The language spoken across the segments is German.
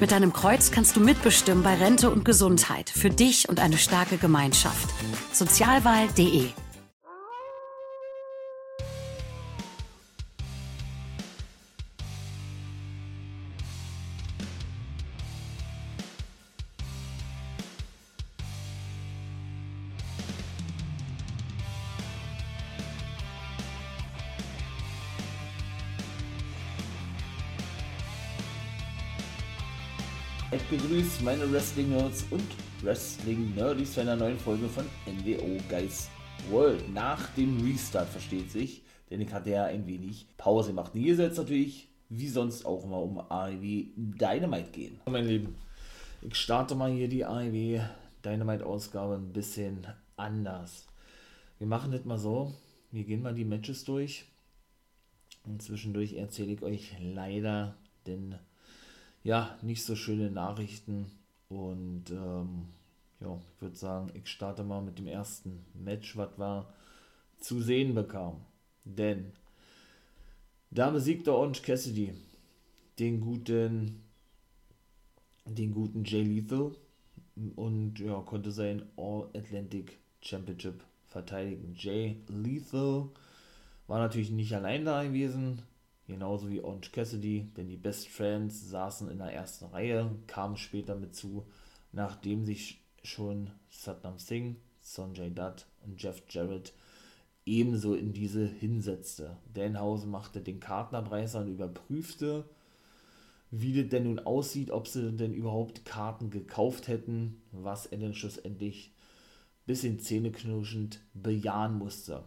Mit deinem Kreuz kannst du mitbestimmen bei Rente und Gesundheit. Für dich und eine starke Gemeinschaft. Sozialwahl.de Ich begrüße meine Wrestling-Nerds und Wrestling-Nerdies zu einer neuen Folge von NWO Guys World. Nach dem Restart, versteht sich, denn ich hatte ja ein wenig Pause gemacht. Hier soll es natürlich, wie sonst auch immer, um AEW Dynamite gehen. Mein Lieben, ich starte mal hier die AEW Dynamite-Ausgabe ein bisschen anders. Wir machen das mal so, wir gehen mal die Matches durch und zwischendurch erzähle ich euch leider den ja, nicht so schöne Nachrichten. Und ähm, ja, ich würde sagen, ich starte mal mit dem ersten Match, was wir zu sehen bekam. Denn da besiegte Orange Cassidy den guten, den guten Jay Lethal und ja, konnte sein All-Atlantic Championship verteidigen. Jay Lethal war natürlich nicht allein da gewesen, genauso wie Orange Cassidy, denn die Best Friends saßen in der ersten Reihe, kamen später mit zu, nachdem sich schon Satnam Singh, Sonjay Dutt und Jeff Jarrett ebenso in diese hinsetzte. Danhausen machte den Kartenabreißer und überprüfte, wie das denn nun aussieht, ob sie denn überhaupt Karten gekauft hätten, was er denn schlussendlich bisschen zähneknirschend bejahen musste.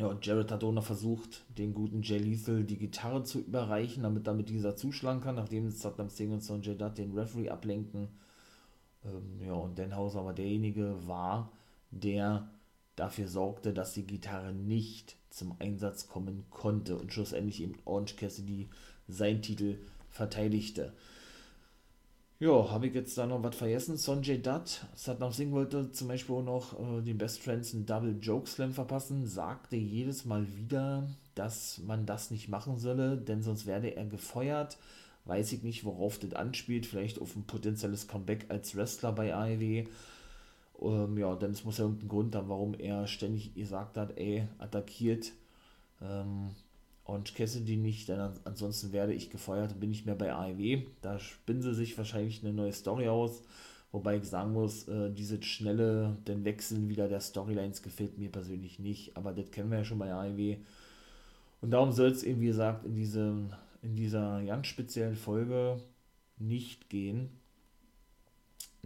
Ja, und Jared hat auch noch versucht, den guten Jay Lethal die Gitarre zu überreichen, damit damit dieser zuschlagen kann, nachdem Saddam Singh und Sonjay Dutt den Referee ablenken. Ähm, ja, und Denhauser aber derjenige war, der dafür sorgte, dass die Gitarre nicht zum Einsatz kommen konnte und schlussendlich eben Orange Cassidy seinen Titel verteidigte. Ja, habe ich jetzt da noch was vergessen? Sonjay Dutt, Satnam Singh wollte zum Beispiel auch noch äh, den Best Friends einen Double Joke Slam verpassen, sagte jedes Mal wieder, dass man das nicht machen solle, denn sonst werde er gefeuert. Weiß ich nicht, worauf das anspielt, vielleicht auf ein potenzielles Comeback als Wrestler bei AEW. Ähm, ja, denn es muss ja irgendeinen Grund haben, warum er ständig gesagt hat, ey, attackiert. Ähm, Orange Cassidy nicht, denn ansonsten werde ich gefeuert und bin nicht mehr bei AEW. Da spinnen sie sich wahrscheinlich eine neue Story aus. Wobei ich sagen muss, äh, diese schnelle, den Wechseln wieder der Storylines gefällt mir persönlich nicht. Aber das kennen wir ja schon bei AEW. Und darum soll es eben, wie gesagt, in, diesem, in dieser ganz speziellen Folge nicht gehen.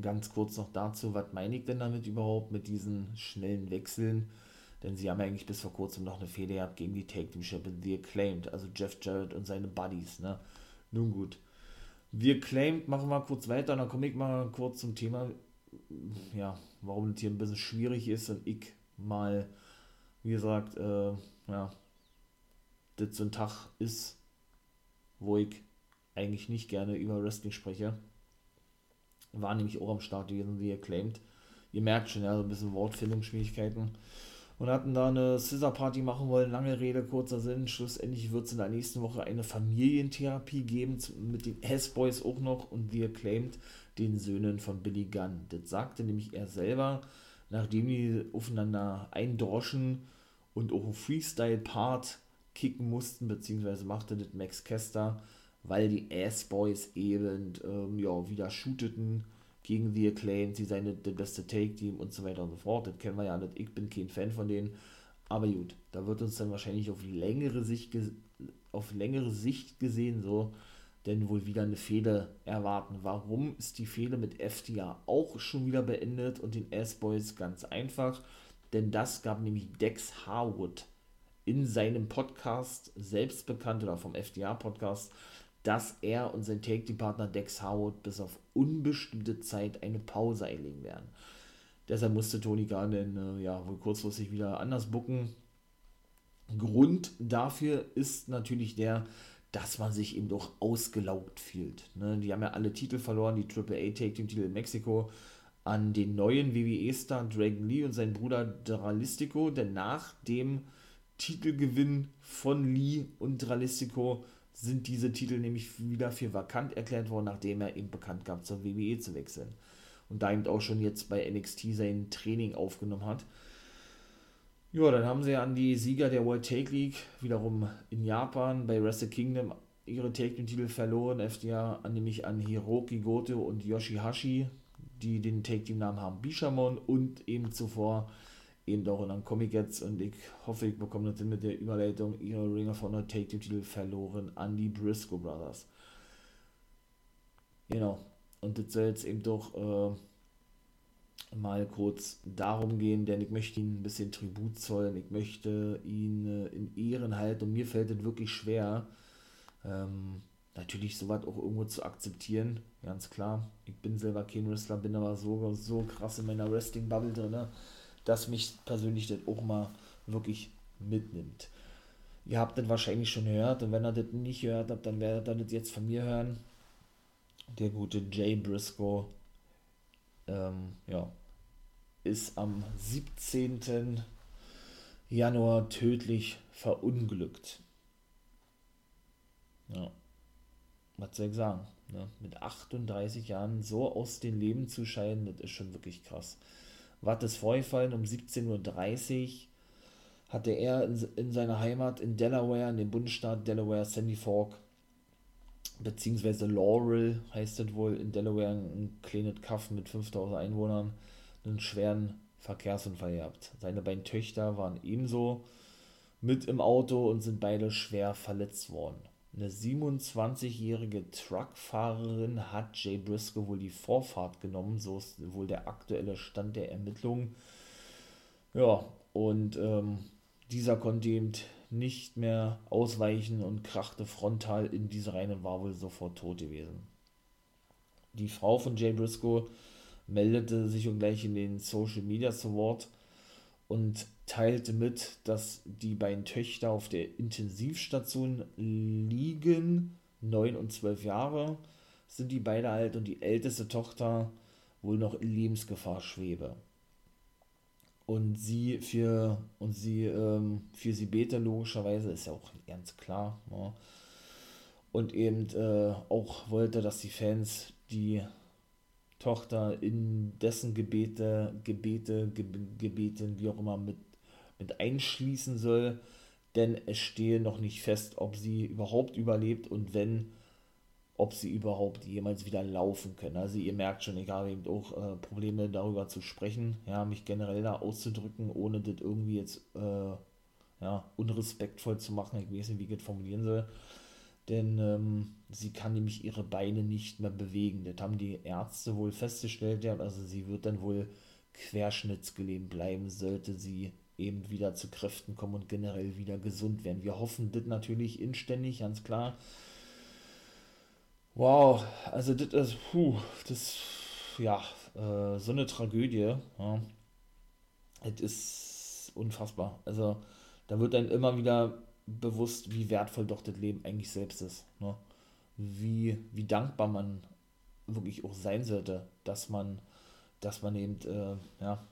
Ganz kurz noch dazu, was meine ich denn damit überhaupt mit diesen schnellen Wechseln? Denn sie haben eigentlich bis vor kurzem noch eine Fehde gehabt gegen die Take Team Champion The Acclaimed, also Jeff Jarrett und seine Buddies. Ne? Nun gut. The Acclaimed machen wir kurz weiter, dann komme ich mal kurz zum Thema, ja, warum das hier ein bisschen schwierig ist und ich mal, wie gesagt, äh, ja, das so ein Tag ist, wo ich eigentlich nicht gerne über Wrestling spreche. War nämlich auch am Start gewesen, wie Acclaimed. Ihr merkt schon, ja, so ein bisschen Wortfindungsschwierigkeiten und hatten da eine Scissor-Party machen wollen. Lange Rede, kurzer Sinn. Schlussendlich wird es in der nächsten Woche eine Familientherapie geben mit den S-Boys auch noch und wie Acclaimed den Söhnen von Billy Gunn. Das sagte nämlich er selber, nachdem die aufeinander eindroschen und auch einen Freestyle-Part kicken mussten, beziehungsweise machte das Max Kester, weil die S-Boys eben ähm, ja, wieder shooteten gegen The Acclaimed, sie seien der beste Take-Team und so weiter und so fort. Das kennen wir ja nicht. Ich bin kein Fan von denen. Aber gut, da wird uns dann wahrscheinlich auf längere Sicht, auf längere Sicht gesehen so denn wohl wieder eine Fehde erwarten. Warum ist die Fehde mit FTA auch schon wieder beendet und den S-Boys ganz einfach? Denn das gab nämlich Dex Harwood in seinem Podcast selbst bekannt oder vom FTA-Podcast dass er und sein Take-Team-Partner Dex Howard bis auf unbestimmte Zeit eine Pause einlegen werden. Deshalb musste Tony Khan dann äh, ja wohl kurzfristig wieder anders bucken. Grund dafür ist natürlich der, dass man sich eben doch ausgelaugt fühlt. Ne? Die haben ja alle Titel verloren, die AAA Take Team Titel in Mexiko an den neuen WWE-Star Dragon Lee und seinen Bruder Dralistico, denn nach dem Titelgewinn von Lee und Dralistico sind diese Titel nämlich wieder für vakant erklärt worden, nachdem er eben bekannt gab, zur WWE zu wechseln. Und da eben auch schon jetzt bei NXT sein Training aufgenommen hat. Ja, dann haben sie an die Sieger der World Take League wiederum in Japan bei Wrestle Kingdom ihre Take Team Titel verloren, FDR nämlich an Hiroki Goto und Yoshihashi, die den Take Team Namen haben Bishamon und eben zuvor eben auch in einem Comic jetzt und ich hoffe, ich bekomme das mit der Überleitung ihre Ring of Honor Take Titel verloren an die Briscoe Brothers. Genau. Und das soll jetzt eben doch äh, mal kurz darum gehen, denn ich möchte ihnen ein bisschen Tribut zollen, ich möchte ihn äh, in Ehren halten und mir fällt es wirklich schwer, ähm, natürlich sowas auch irgendwo zu akzeptieren, ganz klar. Ich bin selber kein Wrestler, bin aber so, so krass in meiner Wrestling-Bubble drin, ne? Dass mich persönlich das auch mal wirklich mitnimmt. Ihr habt das wahrscheinlich schon gehört und wenn ihr das nicht gehört habt, dann werdet ihr das jetzt von mir hören. Der gute Jay Briscoe ähm, ja, ist am 17. Januar tödlich verunglückt. Ja. Was soll ich sagen? Ne? Mit 38 Jahren so aus dem Leben zu scheiden, das ist schon wirklich krass. Was ist vorgefallen? Um 17.30 Uhr hatte er in, in seiner Heimat in Delaware, in dem Bundesstaat Delaware, Sandy Fork, beziehungsweise Laurel heißt es wohl, in Delaware ein kleines Kaff mit 5000 Einwohnern, einen schweren Verkehrsunfall gehabt. Seine beiden Töchter waren ebenso mit im Auto und sind beide schwer verletzt worden. Eine 27-jährige Truckfahrerin hat Jay Briscoe wohl die Vorfahrt genommen, so ist wohl der aktuelle Stand der Ermittlungen. Ja, und ähm, dieser konnte eben nicht mehr ausweichen und krachte frontal in diese Reihe und war wohl sofort tot gewesen. Die Frau von Jay Briscoe meldete sich und gleich in den Social Media zu Wort und teilte mit, dass die beiden Töchter auf der Intensivstation liegen, 9 und 12 Jahre sind die beide alt und die älteste Tochter wohl noch in Lebensgefahr schwebe. Und sie für und sie ähm, für sie bete logischerweise ist ja auch ganz klar. Ja. Und eben äh, auch wollte, dass die Fans die Tochter in dessen Gebete, Gebete, Ge Gebeten, wie auch immer, mit, mit einschließen soll, denn es stehe noch nicht fest, ob sie überhaupt überlebt und wenn, ob sie überhaupt jemals wieder laufen können. Also ihr merkt schon, ich habe eben auch äh, Probleme darüber zu sprechen, ja, mich generell da auszudrücken, ohne das irgendwie jetzt äh, ja, unrespektvoll zu machen. Ich weiß nicht, wie ich das formulieren soll denn ähm, sie kann nämlich ihre Beine nicht mehr bewegen. Das haben die Ärzte wohl festgestellt, ja, also sie wird dann wohl querschnittsgelähmt bleiben, sollte sie eben wieder zu Kräften kommen und generell wieder gesund werden. Wir hoffen das natürlich inständig, ganz klar. Wow, also das ist, puh, das, ja, äh, so eine Tragödie, ja. Es ist unfassbar. Also, da wird dann immer wieder bewusst, wie wertvoll doch das Leben eigentlich selbst ist. Ne? Wie, wie dankbar man wirklich auch sein sollte, dass man, dass man eben äh, ja,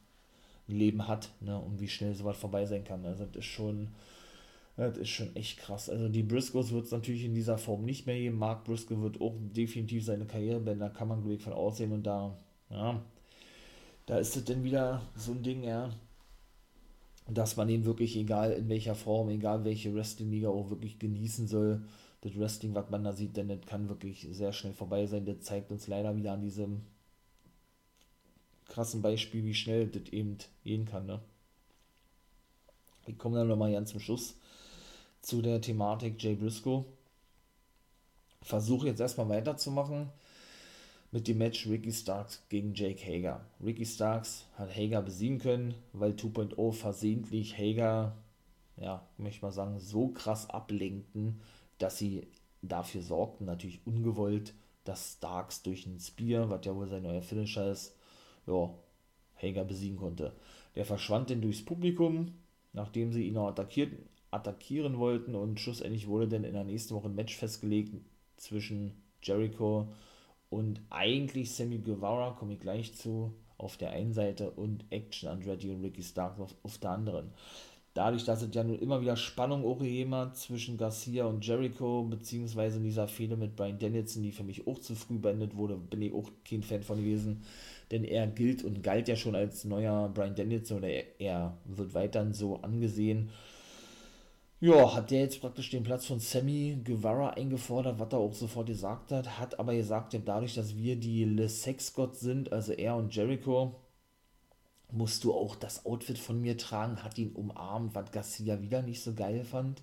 ein Leben hat ne? und wie schnell sowas vorbei sein kann. Also das ist schon, das ist schon echt krass. Also die Briscoes wird es natürlich in dieser Form nicht mehr geben. Mark Briscoe wird auch definitiv seine Karriere beenden, da kann man glaube ich von aussehen und da, ja, da ist es dann wieder so ein Ding, ja, dass man ihn wirklich, egal in welcher Form, egal welche Wrestling-Liga auch wirklich genießen soll. Das Wrestling, was man da sieht, denn das kann wirklich sehr schnell vorbei sein. Das zeigt uns leider wieder an diesem krassen Beispiel, wie schnell das eben gehen kann. Ne? Ich komme dann nochmal ganz zum Schluss zu der Thematik Jay Briscoe. Versuche jetzt erstmal weiterzumachen mit dem Match Ricky Starks gegen Jake Hager. Ricky Starks hat Hager besiegen können, weil 2.0 versehentlich Hager, ja, möchte mal sagen, so krass ablenkten, dass sie dafür sorgten, natürlich ungewollt, dass Starks durch ein Spear, was ja wohl sein neuer Finisher ist, ja, Hager besiegen konnte. Der verschwand dann durchs Publikum, nachdem sie ihn noch attackiert, attackieren wollten und schlussendlich wurde dann in der nächsten Woche ein Match festgelegt zwischen Jericho und eigentlich Sammy Guevara, komme ich gleich zu, auf der einen Seite und Action Andretti und Ricky Stark auf, auf der anderen. Dadurch, dass es ja nun immer wieder Spannung auch hat zwischen Garcia und Jericho, beziehungsweise in dieser Fehde mit Brian Danielson, die für mich auch zu früh beendet wurde, bin ich auch kein Fan von gewesen, denn er gilt und galt ja schon als neuer Brian Danielson oder er, er wird weiterhin so angesehen ja, hat der jetzt praktisch den Platz von Sammy Guevara eingefordert, was er auch sofort gesagt hat, hat aber gesagt, dadurch, dass wir die Le Sex God sind, also er und Jericho, musst du auch das Outfit von mir tragen, hat ihn umarmt, was Garcia wieder nicht so geil fand.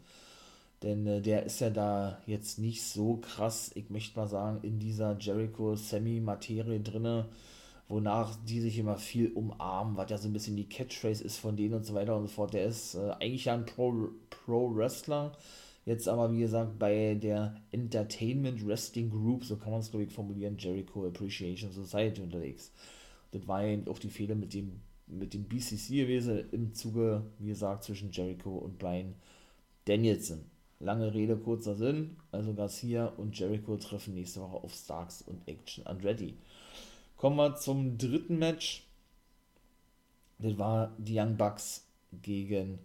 Denn äh, der ist ja da jetzt nicht so krass, ich möchte mal sagen, in dieser Jericho-Sammy-Materie drinne wonach die sich immer viel umarmen, was ja so ein bisschen die Catchphrase ist von denen und so weiter und so fort. Der ist äh, eigentlich ja ein Pro-Wrestler, Pro jetzt aber wie gesagt bei der Entertainment Wrestling Group, so kann man es glaube ich formulieren, Jericho Appreciation Society unterwegs. Das war ja auch die Fehler mit dem, mit dem BCC gewesen im Zuge, wie gesagt, zwischen Jericho und Brian Danielson. Lange Rede, kurzer Sinn. Also Garcia und Jericho treffen nächste Woche auf Starks und Action Andretti. Kommen wir zum dritten Match. Das war die Young Bucks gegen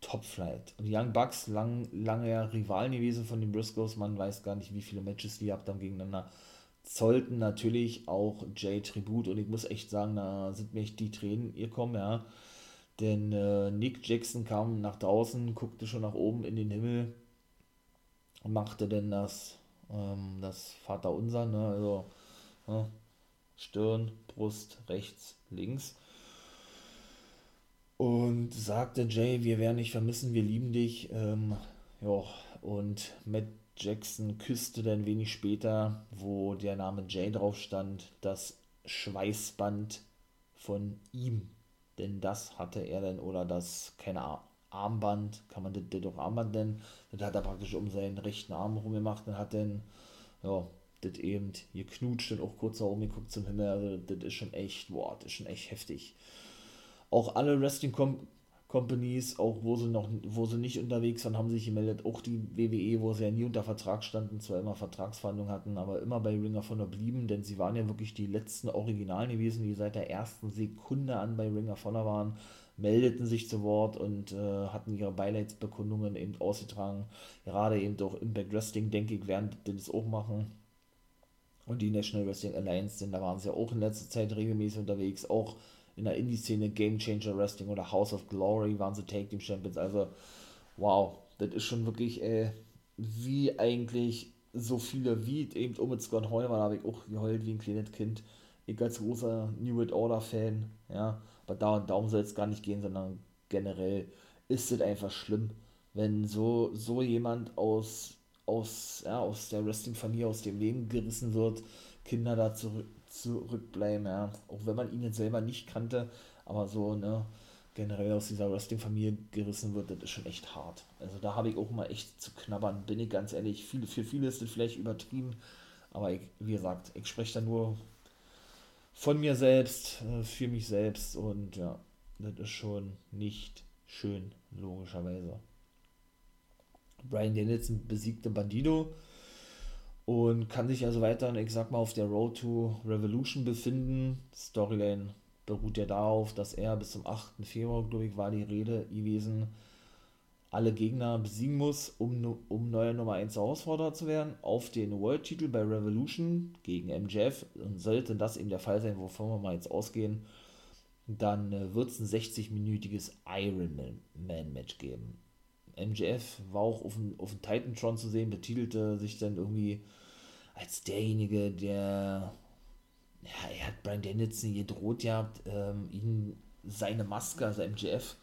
Top Flight. Und die Young Bucks, lang, lange Rivalen gewesen von den Briscoes, man weiß gar nicht, wie viele Matches die gehabt haben gegeneinander, zollten natürlich auch Jay Tribut. Und ich muss echt sagen, da sind mir echt die Tränen gekommen, ja. Denn äh, Nick Jackson kam nach draußen, guckte schon nach oben in den Himmel und machte denn das, ähm, das Vaterunser, ne, also, ne, Stirn, Brust, rechts, links. Und sagte Jay, wir werden dich vermissen, wir lieben dich. Ähm, ja, und Matt Jackson küsste dann wenig später, wo der Name Jay drauf stand, das Schweißband von ihm. Denn das hatte er dann, oder das, keine Ahnung, Armband, kann man das, das doch Armband nennen, das hat er praktisch um seinen rechten Arm rumgemacht und hat dann, ja, das eben geknutscht und auch kurz nach oben geguckt zum Himmel. Also, das ist schon echt, boah, das ist schon echt heftig. Auch alle Wrestling Com Companies, auch wo sie noch, wo sie nicht unterwegs waren, haben sich gemeldet. Auch die WWE, wo sie ja nie unter Vertrag standen, zwar immer Vertragsverhandlungen hatten, aber immer bei Ring of Honor blieben, denn sie waren ja wirklich die letzten Originalen gewesen, die seit der ersten Sekunde an bei Ring of Honor waren, meldeten sich zu Wort und äh, hatten ihre Beileidsbekundungen eben ausgetragen. Gerade eben auch Impact Wrestling, denke ich, werden das auch machen und die National Wrestling Alliance, denn da waren sie ja auch in letzter Zeit regelmäßig unterwegs, auch in der Indie-Szene Game Changer Wrestling oder House of Glory waren sie Take Team Champions, also wow, das ist schon wirklich, äh, wie eigentlich so viele wie eben um mit Scott da habe ich auch geheult wie ein kleines Kind. Ich als großer New World Order Fan, ja, aber da und darum soll es gar nicht gehen, sondern generell ist es einfach schlimm, wenn so, so jemand aus aus, ja, aus der Wrestling-Familie, aus dem Leben gerissen wird, Kinder da zurück, zurückbleiben, ja. Auch wenn man ihn jetzt selber nicht kannte, aber so, ne, generell aus dieser Wrestling-Familie gerissen wird, das ist schon echt hart. Also da habe ich auch mal echt zu knabbern, bin ich ganz ehrlich. Viele, für viele ist das vielleicht übertrieben, aber ich, wie gesagt, ich spreche da nur von mir selbst, äh, für mich selbst und ja, das ist schon nicht schön, logischerweise. Brian Danielson besiegte Bandido und kann sich also weiter, ich sag mal, auf der Road to Revolution befinden. Storyline beruht ja darauf, dass er bis zum 8. Februar, glaube ich, war die Rede gewesen, alle Gegner besiegen muss, um, um neuer Nummer 1 Herausforderer zu werden, auf den World-Titel bei Revolution gegen MJF. Und sollte das eben der Fall sein, wovon wir mal jetzt ausgehen, dann äh, wird es ein 60-minütiges Ironman-Match geben. MJF war auch auf dem, auf dem Titantron zu sehen, betitelte sich dann irgendwie als derjenige, der, ja, er hat Brian Danielson gedroht gehabt, ähm, ihn seine Maske, also MJF,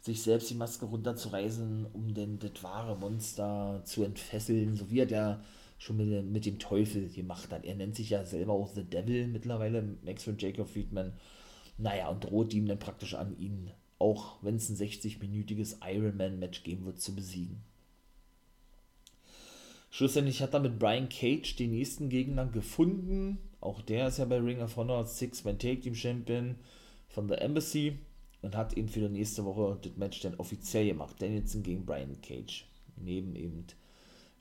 sich selbst die Maske runterzureißen, um denn das wahre Monster zu entfesseln, so wie er der schon mit, mit dem Teufel gemacht hat. Er nennt sich ja selber auch The Devil mittlerweile, Maxwell Jacob Friedman. Naja, und droht ihm dann praktisch an, ihn auch wenn es ein 60-minütiges Ironman-Match geben wird, zu besiegen. Schlussendlich hat er mit Brian Cage den nächsten Gegner gefunden. Auch der ist ja bei Ring of Honor Six-Man Take Team Champion. von The Embassy und hat eben für die nächste Woche das Match dann offiziell gemacht. Danielson gegen Brian Cage. Neben eben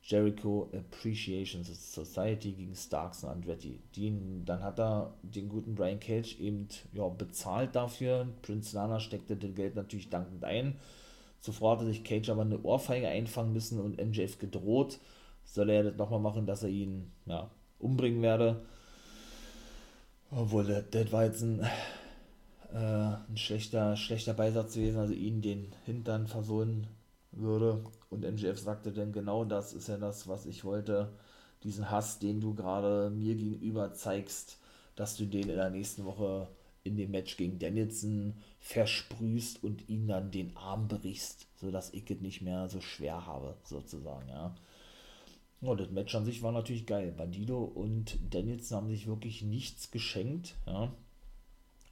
Jericho Appreciation Society gegen Starks und Andretti. Den, dann hat er den guten Brian Cage eben ja, bezahlt dafür. Prince Nana steckte das Geld natürlich dankend ein. Zuvor hatte sich Cage aber eine Ohrfeige einfangen müssen und MJF gedroht, soll er das nochmal machen, dass er ihn ja, umbringen werde. Obwohl, das, das war jetzt ein, äh, ein schlechter, schlechter Beisatz gewesen, also ihn den Hintern versohlen würde. Und MJF sagte dann, genau das ist ja das, was ich wollte. Diesen Hass, den du gerade mir gegenüber zeigst, dass du den in der nächsten Woche in dem Match gegen Danielson versprühst und ihn dann den Arm brichst, sodass ich es nicht mehr so schwer habe, sozusagen, ja. Ja, das Match an sich war natürlich geil. Bandido und Danielson haben sich wirklich nichts geschenkt, ja.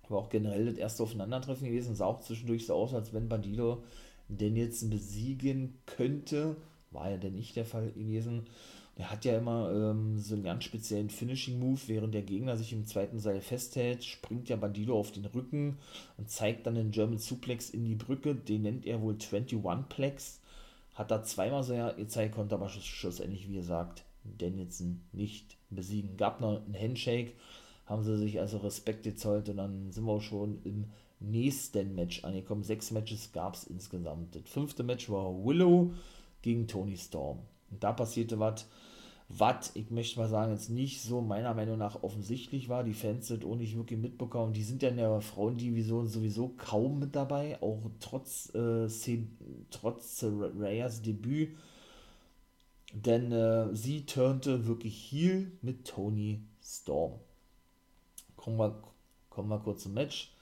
War auch generell das erste Aufeinandertreffen gewesen, sah auch zwischendurch so aus, als wenn Bandido Danielson besiegen könnte. War ja denn nicht der Fall gewesen. Er hat ja immer ähm, so einen ganz speziellen Finishing-Move, während der Gegner sich im zweiten Seil festhält, springt ja Bandido auf den Rücken und zeigt dann den German Suplex in die Brücke. Den nennt er wohl 21-Plex. Hat da zweimal so ja gezeigt, konnte aber schlussendlich, wie gesagt, Danielson nicht besiegen. Gab noch einen Handshake, haben sie sich also Respekt gezollt und dann sind wir auch schon im nächsten Match angekommen. Sechs Matches gab es insgesamt. Das fünfte Match war Willow gegen Tony Storm. Und da passierte was, was, ich möchte mal sagen, jetzt nicht so meiner Meinung nach offensichtlich war. Die Fans sind auch nicht wirklich mitbekommen. Die sind ja in der Frauendivision sowieso kaum mit dabei, auch trotz, äh, trotz Rayas Debüt. Denn äh, sie turnte wirklich heel mit Tony Storm. Kommen wir, kommen wir kurz zum Match.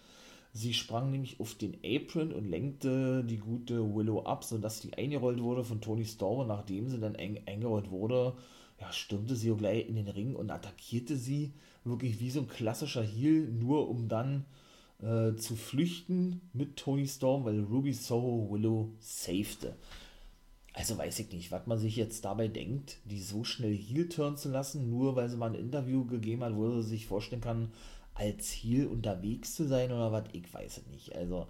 Sie sprang nämlich auf den Apron und lenkte die gute Willow ab, sodass die eingerollt wurde von Tony Storm. Und nachdem sie dann eng, eingerollt wurde, ja, stürmte sie auch gleich in den Ring und attackierte sie wirklich wie so ein klassischer Heel, nur um dann äh, zu flüchten mit Tony Storm, weil Ruby Soho Willow safete. Also weiß ich nicht, was man sich jetzt dabei denkt, die so schnell Heel turn zu lassen, nur weil sie mal ein Interview gegeben hat, wo sie sich vorstellen kann, als Heel unterwegs zu sein oder was, ich weiß es nicht. Also,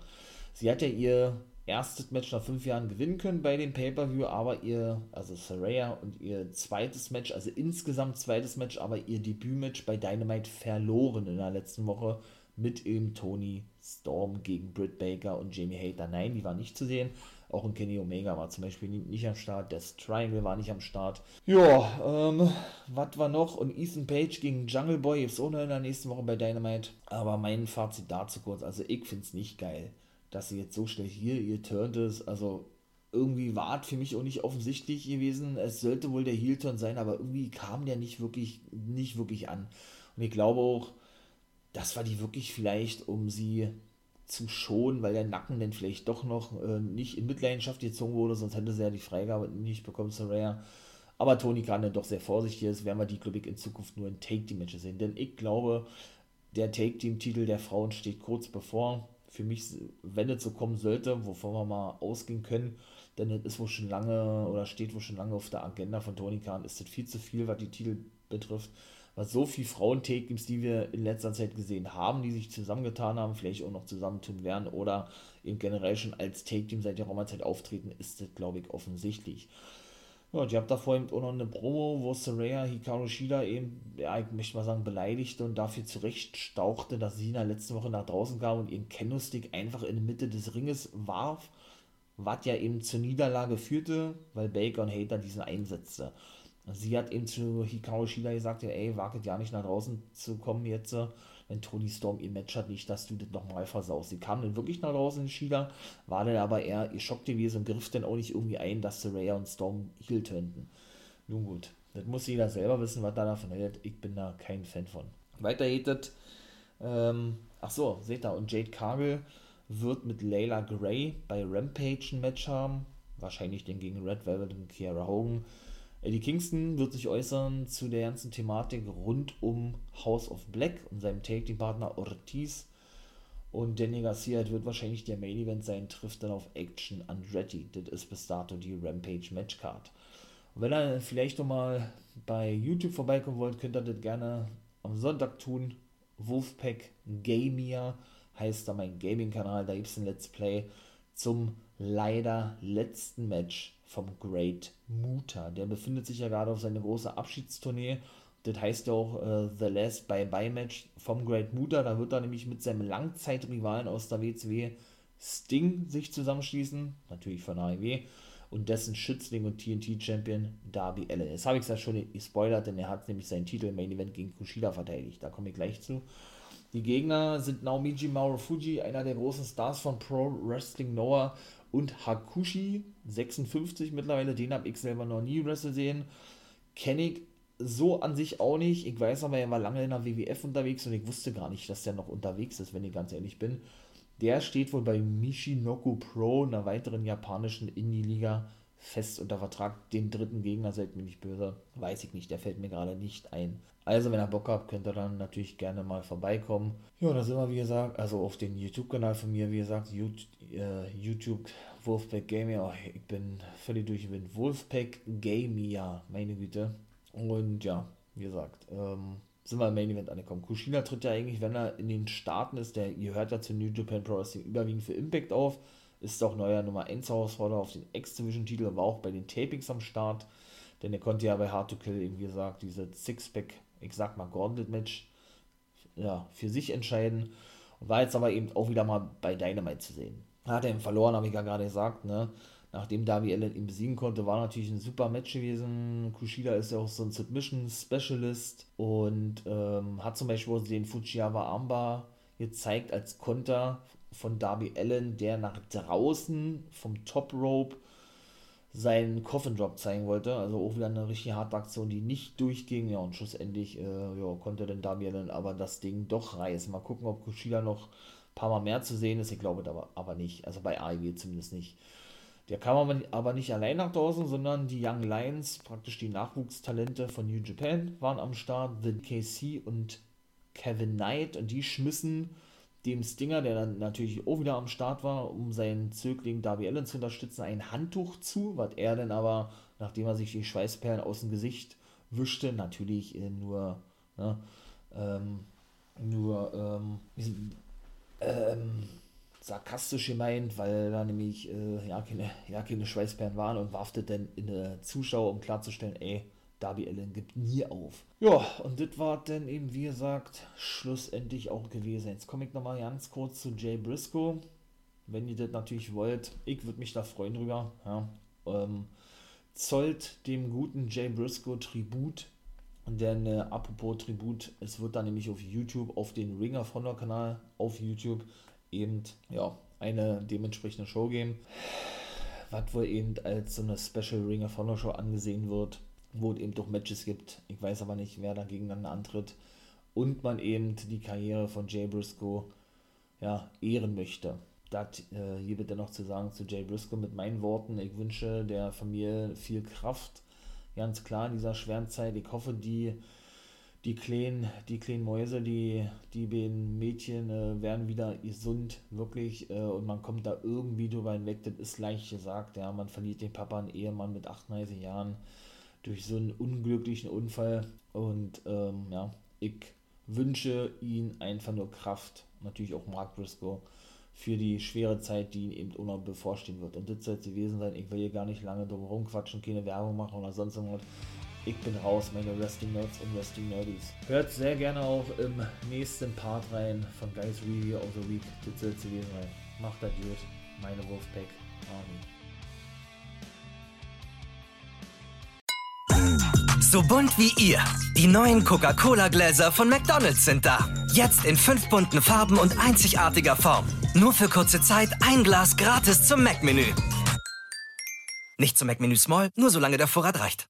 sie hat ja ihr erstes Match nach fünf Jahren gewinnen können bei dem Pay-Per-View, aber ihr, also Saraya und ihr zweites Match, also insgesamt zweites Match, aber ihr Debütmatch bei Dynamite verloren in der letzten Woche mit eben Tony Storm gegen Britt Baker und Jamie Hater. Nein, die war nicht zu sehen. Auch ein Kenny Omega war zum Beispiel nicht am Start. Das Triangle war nicht am Start. Ja, ähm, was war noch? Und Ethan Page gegen Jungle Boy ist noch in der nächsten Woche bei Dynamite. Aber mein Fazit dazu kurz. Also, ich finde es nicht geil, dass sie jetzt so schnell hier ihr Turn ist. Also, irgendwie war es für mich auch nicht offensichtlich gewesen. Es sollte wohl der Heel-Turn sein, aber irgendwie kam der nicht wirklich, nicht wirklich an. Und ich glaube auch, das war die wirklich vielleicht, um sie zu schonen, weil der Nacken dann vielleicht doch noch äh, nicht in Mitleidenschaft gezogen wurde, sonst hätte sie ja die Freigabe nicht bekommen, Soraya. Aber Tony kann dann doch sehr vorsichtig ist, werden wir die, glaube ich, in Zukunft nur in Take-Team-Matches sehen. Denn ich glaube, der Take-Team-Titel der Frauen steht kurz bevor. Für mich, wenn es so kommen sollte, wovon wir mal ausgehen können, denn es ist wohl schon lange oder steht wohl schon lange auf der Agenda von Tony Khan, ist das viel zu viel, was die Titel betrifft was so viele Frauen-Take-Teams, die wir in letzter Zeit gesehen haben, die sich zusammengetan haben, vielleicht auch noch zusammentun werden oder eben generell schon als Take-Team seit der Roma-Zeit auftreten, ist das, glaube ich, offensichtlich. Ja, und ihr habt da vorhin auch noch eine Promo, wo Saraya Hikaru Shida eben, ja, ich möchte mal sagen, beleidigte und dafür zurechtstauchte, dass sie in der letzten Woche nach draußen kam und ihren Kendo-Stick einfach in die Mitte des Ringes warf, was ja eben zur Niederlage führte, weil Baker und Hater diesen einsetzte. Sie hat eben zu Hikaru Shida gesagt, ey, waget ja nicht nach draußen zu kommen jetzt, wenn Tony Storm ihr Match hat, nicht, dass du das nochmal versaust. Sie kam dann wirklich nach draußen in Shida, war dann aber eher geschockt gewesen und griff dann auch nicht irgendwie ein, dass Saraya und Storm heel turnten. Nun gut, das muss jeder selber wissen, was da davon hält. Ich bin da kein Fan von. Weiter hättet, ähm, ach so, seht ihr, und Jade Cargill wird mit Layla Gray bei Rampage ein Match haben. Wahrscheinlich den gegen Red Velvet und Kiara Hogan. Eddie Kingston wird sich äußern zu der ganzen Thematik rund um House of Black und seinem Take-Team-Partner Ortiz. Und Danny Garcia wird wahrscheinlich der Main Event sein, trifft dann auf Action Andretti. Das ist bis dato die Rampage Matchcard. Und wenn ihr vielleicht nochmal bei YouTube vorbeikommen wollt, könnt ihr das gerne am Sonntag tun. Wolfpack Gamia heißt da mein Gaming-Kanal. Da gibt es ein Let's Play zum leider letzten Match vom Great Muta. Der befindet sich ja gerade auf seiner großen Abschiedstournee. Das heißt ja auch äh, The Last Bye-Bye Match vom Great Muta. Da wird er nämlich mit seinem Langzeitrivalen aus der WCW Sting sich zusammenschließen. Natürlich von AEW. Und dessen Schützling und TNT-Champion Darby Allen. Jetzt habe ich es ja schon gespoilert, denn er hat nämlich seinen Titel im Main Event gegen Kushida verteidigt. Da komme ich gleich zu. Die Gegner sind Naomiji Marufuji, einer der großen Stars von Pro Wrestling Noah und Hakushi, 56 mittlerweile, den habe ich selber noch nie wrestle sehen. Kenne ich so an sich auch nicht. Ich weiß aber, er war lange in der WWF unterwegs und ich wusste gar nicht, dass der noch unterwegs ist, wenn ich ganz ehrlich bin. Der steht wohl bei Michinoku Pro, einer weiteren japanischen Indie-Liga, fest unter Vertrag. Den dritten Gegner, seid mir nicht böse, weiß ich nicht, der fällt mir gerade nicht ein. Also, wenn ihr Bock habt, könnt ihr dann natürlich gerne mal vorbeikommen. Ja, da sind wir, wie gesagt, also auf den YouTube-Kanal von mir, wie gesagt, äh, YouTube Wolfpack Gaming. Oh, ich bin völlig durch, ich bin Wolfpack Gaming, meine Güte. Und ja, wie gesagt, ähm, sind wir im Main Event angekommen. Kushina tritt ja eigentlich, wenn er in den Staaten ist, der gehört ja zu New Japan Pro Wrestling überwiegend für Impact auf, ist auch neuer Nummer 1 Herausforderer auf den X-Division-Titel, war auch bei den Tapings am Start, denn er konnte ja bei Hard to Kill, eben wie gesagt, diese Six-Pack, ich sag mal Gauntlet-Match, ja, für sich entscheiden. Und war jetzt aber eben auch wieder mal bei Dynamite zu sehen. Hat er ihn verloren, habe ich ja gerade gesagt, ne? nachdem Darby Allen ihn besiegen konnte, war natürlich ein super Match gewesen. Kushida ist ja auch so ein Submission Specialist und ähm, hat zum Beispiel den Fujiyawa Armbar gezeigt als Konter von Darby Allen, der nach draußen vom Top Rope seinen Coffin Drop zeigen wollte. Also auch wieder eine richtig harte Aktion, die nicht durchging. Ja, und schlussendlich äh, ja, konnte dann Darby Allen aber das Ding doch reißen. Mal gucken, ob Kushida noch ein paar Mal mehr zu sehen ist. Ich glaube aber, aber nicht. Also bei AEW zumindest nicht. Der kam aber, aber nicht allein nach draußen, sondern die Young Lions, praktisch die Nachwuchstalente von New Japan, waren am Start. The KC und Kevin Knight und die schmissen dem Stinger, der dann natürlich auch wieder am Start war, um seinen Zögling Darby Allen zu unterstützen, ein Handtuch zu, was er dann aber, nachdem er sich die Schweißperlen aus dem Gesicht wischte, natürlich nur, ne, ähm, nur, ähm, ähm, sarkastisch gemeint, weil da nämlich äh, ja, keine, ja, keine Schweißperlen waren und warfte dann in der Zuschauer, um klarzustellen, ey, Darby Allen gibt nie auf. Ja, und das war dann eben, wie gesagt, schlussendlich auch gewesen. Jetzt komme ich nochmal ganz kurz zu Jay Briscoe. Wenn ihr das natürlich wollt, ich würde mich da freuen drüber. Ja. Ähm, zollt dem guten Jay Briscoe Tribut. Denn äh, apropos Tribut, es wird dann nämlich auf YouTube, auf den Ring of Honor Kanal auf YouTube eben ja, eine dementsprechende Show geben, was wohl eben als so eine Special Ring of Honor Show angesehen wird, wo es eben doch Matches gibt. Ich weiß aber nicht, wer da gegeneinander antritt. Und man eben die Karriere von Jay Briscoe ja, ehren möchte. Das äh, hier bitte noch zu sagen zu Jay Briscoe mit meinen Worten. Ich wünsche der Familie viel Kraft. Ganz klar in dieser schweren Zeit. Ich hoffe, die die kleinen, die kleinen Mäuse, die, die beiden Mädchen äh, werden wieder gesund, wirklich, äh, und man kommt da irgendwie drüber hinweg, das ist leicht gesagt, ja, man verliert den Papa, einen Ehemann mit 38 Jahren, durch so einen unglücklichen Unfall, und ähm, ja, ich wünsche ihm einfach nur Kraft, natürlich auch Mark Briscoe, für die schwere Zeit, die ihm eben auch noch bevorstehen wird. Und das soll es gewesen sein. Ich will hier gar nicht lange drum rumquatschen, keine Werbung machen oder sonst irgendwas. Ich bin raus, meine Wrestling Nerds und Wrestling Nerdies. Hört sehr gerne auch im nächsten Part rein von Guys Review of the Week. Das soll es gewesen sein. Macht das gut. Meine Wolfpack Army. So bunt wie ihr. Die neuen Coca-Cola-Gläser von McDonald's sind da. Jetzt in fünf bunten Farben und einzigartiger Form. Nur für kurze Zeit ein Glas gratis zum Mac-Menü. Nicht zum Mac-Menü Small, nur solange der Vorrat reicht.